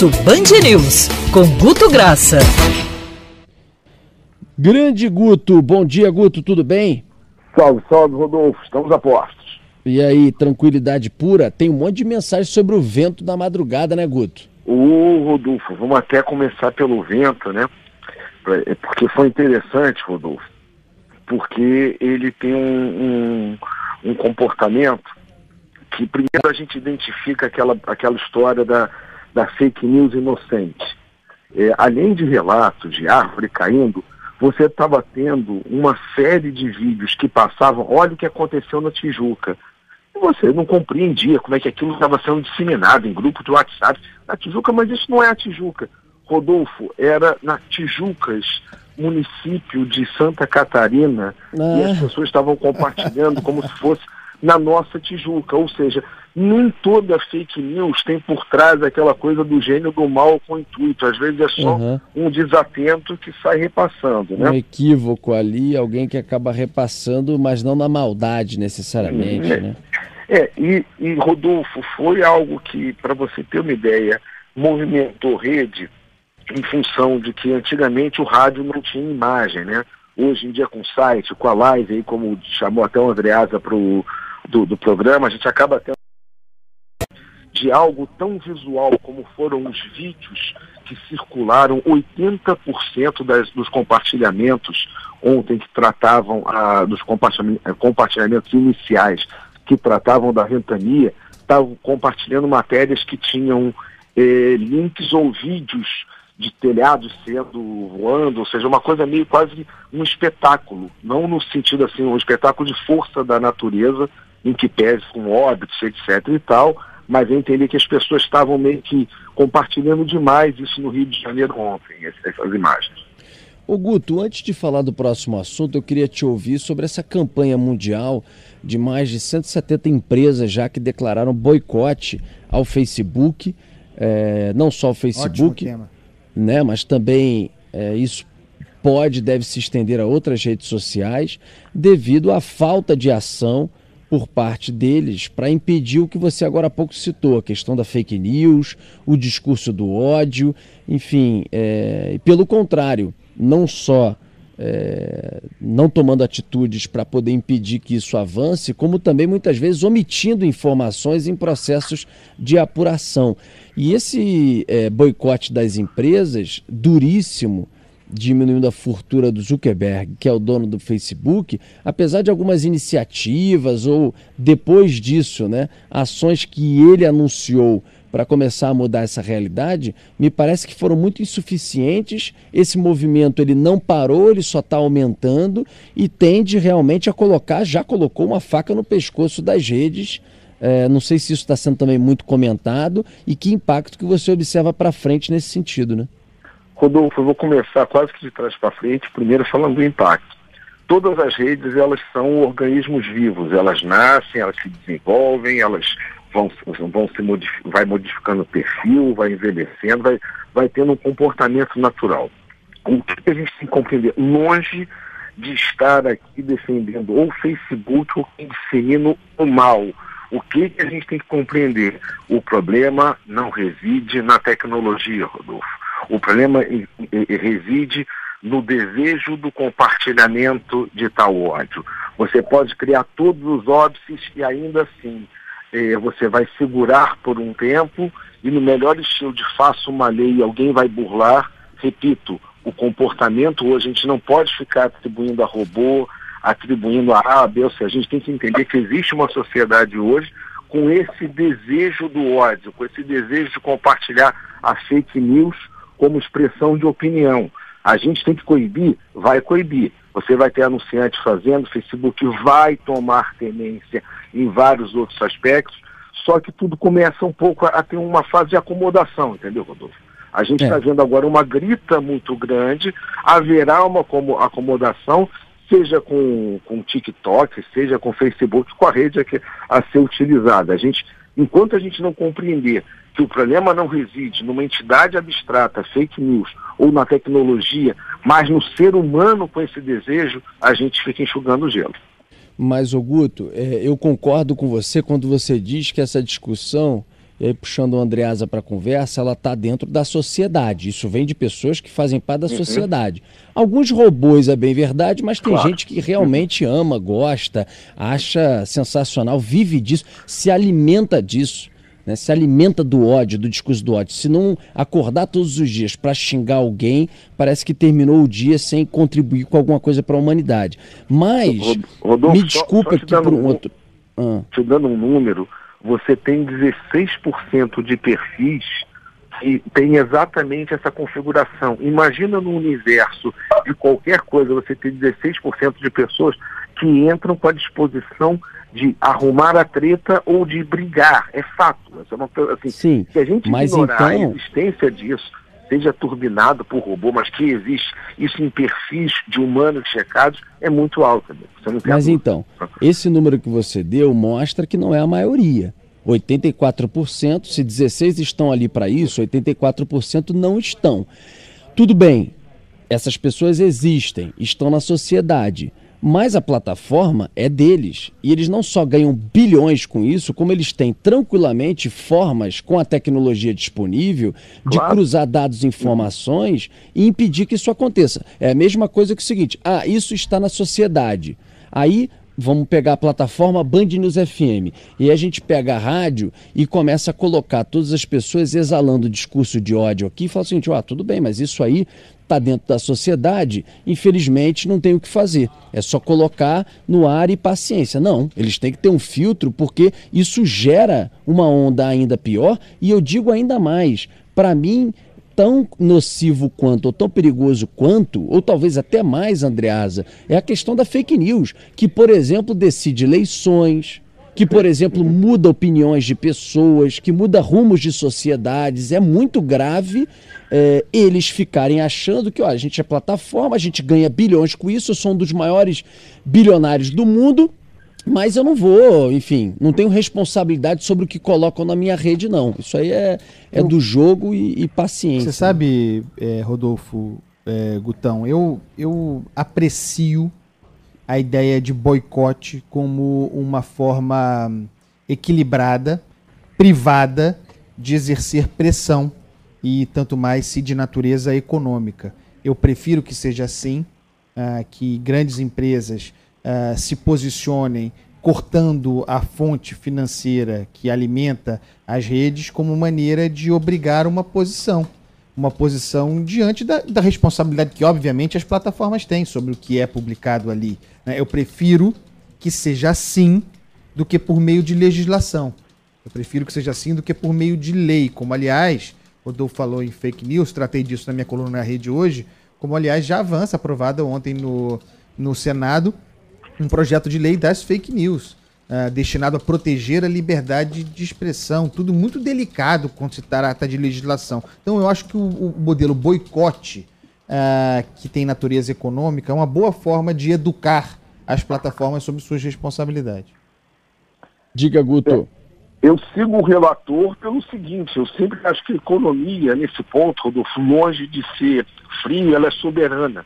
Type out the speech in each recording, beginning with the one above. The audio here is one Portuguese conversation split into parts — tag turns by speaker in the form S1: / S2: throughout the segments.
S1: Almoço Band News, com Guto Graça.
S2: Grande Guto, bom dia Guto, tudo bem?
S3: Salve, salve Rodolfo, estamos a postos.
S2: E aí, tranquilidade pura? Tem um monte de mensagem sobre o vento da madrugada, né Guto?
S3: Ô Rodolfo, vamos até começar pelo vento, né? É, porque foi interessante, Rodolfo, porque ele tem um, um, um comportamento que primeiro a gente identifica aquela, aquela história da, da fake news inocente. É, além de relatos de árvore caindo, você estava tendo uma série de vídeos que passavam, olha o que aconteceu na Tijuca. E você não compreendia como é que aquilo estava sendo disseminado em grupo de WhatsApp. Na Tijuca, mas isso não é a Tijuca. Rodolfo, era na Tijucas, município de Santa Catarina, ah. e as pessoas estavam compartilhando como se fosse na nossa Tijuca. Ou seja, nem toda fake news tem por trás aquela coisa do gênio do mal com intuito. Às vezes é só uhum. um desatento que sai repassando. Né?
S2: Um equívoco ali, alguém que acaba repassando, mas não na maldade necessariamente.
S3: É,
S2: né?
S3: é e, e Rodolfo, foi algo que, para você ter uma ideia, movimentou rede em função de que antigamente o rádio não tinha imagem, né? Hoje em dia com o site, com a live, aí, como chamou até o Andreasa pro, do, do programa, a gente acaba tendo de algo tão visual como foram os vídeos que circularam 80% das, dos compartilhamentos ontem que tratavam ah, dos compartilhamentos, compartilhamentos iniciais que tratavam da ventania, estavam compartilhando matérias que tinham eh, links ou vídeos de telhados sendo voando, ou seja, uma coisa meio quase um espetáculo, não no sentido assim, um espetáculo de força da natureza, em que pese com óbitos, etc e tal, mas eu entendi que as pessoas estavam meio que compartilhando demais isso no Rio de Janeiro ontem, essas imagens.
S2: Ô Guto, antes de falar do próximo assunto, eu queria te ouvir sobre essa campanha mundial de mais de 170 empresas já que declararam boicote ao Facebook, é, não só ao Facebook, né, mas também é, isso pode, deve se estender a outras redes sociais, devido à falta de ação por parte deles para impedir o que você agora há pouco citou, a questão da fake news, o discurso do ódio, enfim, é, pelo contrário, não só é, não tomando atitudes para poder impedir que isso avance, como também muitas vezes omitindo informações em processos de apuração. E esse é, boicote das empresas, duríssimo, diminuindo a fortuna do Zuckerberg, que é o dono do Facebook, apesar de algumas iniciativas ou depois disso, né, ações que ele anunciou para começar a mudar essa realidade, me parece que foram muito insuficientes. Esse movimento ele não parou, ele só está aumentando e tende realmente a colocar, já colocou uma faca no pescoço das redes. É, não sei se isso está sendo também muito comentado e que impacto que você observa para frente nesse sentido, né?
S3: Rodolfo, eu vou começar quase que de trás para frente, primeiro falando do impacto. Todas as redes, elas são organismos vivos, elas nascem, elas se desenvolvem, elas vão, vão se vai modificando o perfil, vai envelhecendo, vai, vai tendo um comportamento natural. O que a gente tem que compreender? Longe de estar aqui defendendo ou Facebook ou dissemina o mal. O que, que a gente tem que compreender? O problema não reside na tecnologia, Rodolfo. O problema reside no desejo do compartilhamento de tal ódio. Você pode criar todos os óbices e ainda assim eh, você vai segurar por um tempo e no melhor estilo de faça uma lei alguém vai burlar. Repito, o comportamento hoje a gente não pode ficar atribuindo a robô, atribuindo a A, B, ou seja, a gente tem que entender que existe uma sociedade hoje com esse desejo do ódio, com esse desejo de compartilhar a fake news como expressão de opinião. A gente tem que coibir? Vai coibir. Você vai ter anunciante fazendo, o Facebook vai tomar tenência em vários outros aspectos, só que tudo começa um pouco a, ter uma fase de acomodação, entendeu, Rodolfo? A gente está é. vendo agora uma grita muito grande, haverá uma acomodação, seja com, com TikTok, seja com Facebook, com a rede a, a ser utilizada. A gente, enquanto a gente não compreender que o problema não reside numa entidade abstrata, fake news, ou na tecnologia, mas no ser humano com esse desejo, a gente fica enxugando o gelo.
S2: Mas, Guto, é, eu concordo com você quando você diz que essa discussão e aí puxando a Andreasa para a conversa, ela está dentro da sociedade. Isso vem de pessoas que fazem parte da uhum. sociedade. Alguns robôs é bem verdade, mas tem claro. gente que realmente ama, gosta, acha sensacional, vive disso, se alimenta disso né, se alimenta do ódio, do discurso do ódio. Se não acordar todos os dias para xingar alguém, parece que terminou o dia sem contribuir com alguma coisa para a humanidade. Mas, Rodolfo, me desculpa aqui por um outro.
S3: Ah. Te dando um número, você tem 16% de perfis que tem exatamente essa configuração. Imagina no universo de qualquer coisa você ter 16% de pessoas que entram com a disposição de arrumar a treta ou de brigar. É fato. É uma, assim,
S2: Sim,
S3: se a gente ignorar
S2: então...
S3: a existência disso, seja turbinado por robô, mas que existe isso em perfis de humanos checados, é muito alto.
S2: mas então, esse número que você deu mostra que não é a maioria. 84%, se 16 estão ali para isso, 84% não estão. Tudo bem, essas pessoas existem, estão na sociedade. Mas a plataforma é deles. E eles não só ganham bilhões com isso, como eles têm tranquilamente formas, com a tecnologia disponível, de claro. cruzar dados e informações e impedir que isso aconteça. É a mesma coisa que o seguinte: ah, isso está na sociedade. Aí vamos pegar a plataforma Band News FM e a gente pega a rádio e começa a colocar todas as pessoas exalando discurso de ódio aqui e fala assim, ah, tudo bem, mas isso aí está dentro da sociedade, infelizmente não tem o que fazer. É só colocar no ar e paciência. Não, eles têm que ter um filtro porque isso gera uma onda ainda pior e eu digo ainda mais. Para mim, tão nocivo quanto, ou tão perigoso quanto, ou talvez até mais, Andreasa, é a questão da fake news, que, por exemplo, decide eleições, que, por exemplo, muda opiniões de pessoas, que muda rumos de sociedades. É muito grave é, eles ficarem achando que ó, a gente é plataforma, a gente ganha bilhões com isso, eu sou um dos maiores bilionários do mundo, mas eu não vou, enfim, não tenho responsabilidade sobre o que colocam na minha rede, não. Isso aí é, é eu, do jogo e, e paciência.
S4: Você sabe, é, Rodolfo, é, Gutão, eu, eu aprecio a ideia de boicote como uma forma equilibrada, privada, de exercer pressão e tanto mais se de natureza econômica. Eu prefiro que seja assim, uh, que grandes empresas uh, se posicionem cortando a fonte financeira que alimenta as redes como maneira de obrigar uma posição. Uma posição diante da, da responsabilidade que, obviamente, as plataformas têm sobre o que é publicado ali. Né? Eu prefiro que seja assim do que por meio de legislação. Eu prefiro que seja assim do que por meio de lei, como, aliás, Rodolfo falou em fake news, tratei disso na minha coluna na rede hoje, como aliás já avança, aprovada ontem no, no Senado, um projeto de lei das fake news, uh, destinado a proteger a liberdade de expressão, tudo muito delicado quando se trata de legislação. Então eu acho que o, o modelo boicote, uh, que tem natureza econômica, é uma boa forma de educar as plataformas sobre suas responsabilidades.
S2: Diga, Guto. É.
S3: Eu sigo o relator pelo seguinte, eu sempre acho que a economia, nesse ponto, Rodolfo, longe de ser frio, ela é soberana.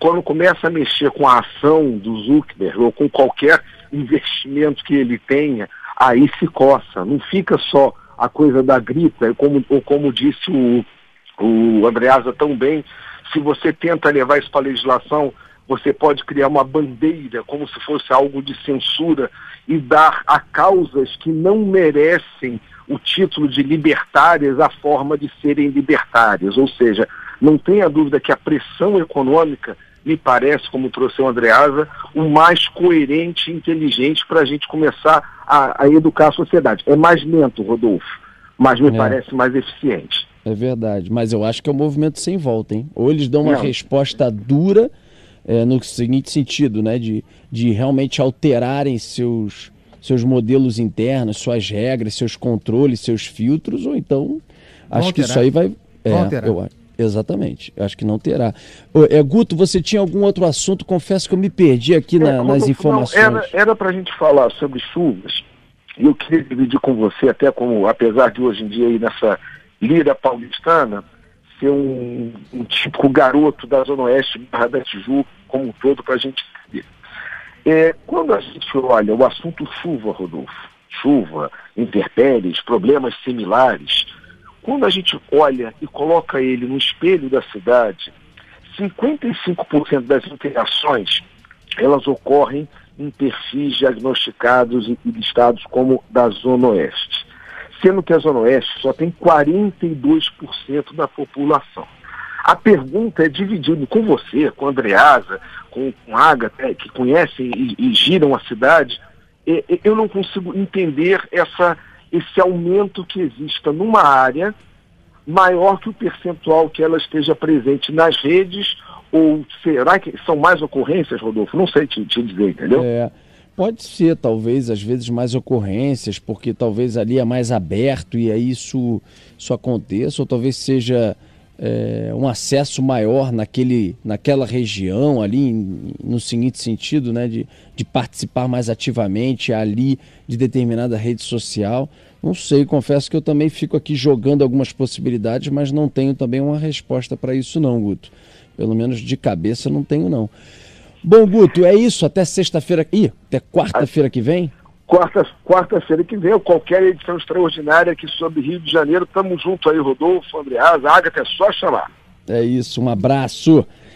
S3: Quando começa a mexer com a ação do Zuckerberg ou com qualquer investimento que ele tenha, aí se coça. Não fica só a coisa da grita, como, ou como disse o, o Andreasa tão bem, se você tenta levar isso para a legislação, você pode criar uma bandeira como se fosse algo de censura e dar a causas que não merecem o título de libertárias a forma de serem libertárias. Ou seja, não tenha dúvida que a pressão econômica me parece, como trouxe o Andreasa, o mais coerente e inteligente para a gente começar a, a, educar a sociedade. É mais lento, Rodolfo, mas me é. parece mais eficiente.
S2: É verdade, mas eu acho que é um movimento sem volta, hein? Ou eles dão uma não. resposta dura é, no seguinte sentido, né, de, de realmente alterarem seus, seus modelos internos, suas regras, seus controles, seus filtros, ou então acho que isso aí vai. É, eu, exatamente, eu acho que não terá. É, Guto, você tinha algum outro assunto? Confesso que eu me perdi aqui na, é, nas informações.
S3: Não, era para a gente falar sobre chuvas, e eu queria dividir com você, até como, apesar de hoje em dia aí nessa lira paulistana, ser um, um típico garoto da Zona Oeste, Barra da Tijuca, como um todo, para a gente entender. É, quando a gente olha o assunto chuva, Rodolfo, chuva, intempéries, problemas similares. Quando a gente olha e coloca ele no espelho da cidade, 55% das interações elas ocorrem em perfis diagnosticados e listados como da Zona Oeste. Sendo que a Zona Oeste só tem 42% da população. A pergunta é dividida com você, com a Andreasa, com, com a Agatha, que conhecem e, e giram a cidade. E, eu não consigo entender essa, esse aumento que exista numa área maior que o percentual que ela esteja presente nas redes ou será que são mais ocorrências, Rodolfo? Não sei te, te dizer, entendeu?
S2: É, pode ser, talvez, às vezes, mais ocorrências, porque talvez ali é mais aberto e aí isso, isso aconteça, ou talvez seja é, um acesso maior naquele, naquela região ali, no seguinte sentido, né, de, de participar mais ativamente ali de determinada rede social. Não sei, confesso que eu também fico aqui jogando algumas possibilidades, mas não tenho também uma resposta para isso não, Guto. Pelo menos de cabeça não tenho, não. Bom, Guto, é isso. Até sexta-feira. Ih, até quarta-feira que vem?
S3: Quarta, quarta-feira que vem, qualquer edição extraordinária aqui sobre Rio de Janeiro. Tamo junto aí, Rodolfo, Andreas, Agatha, é só chamar.
S2: É isso, um abraço.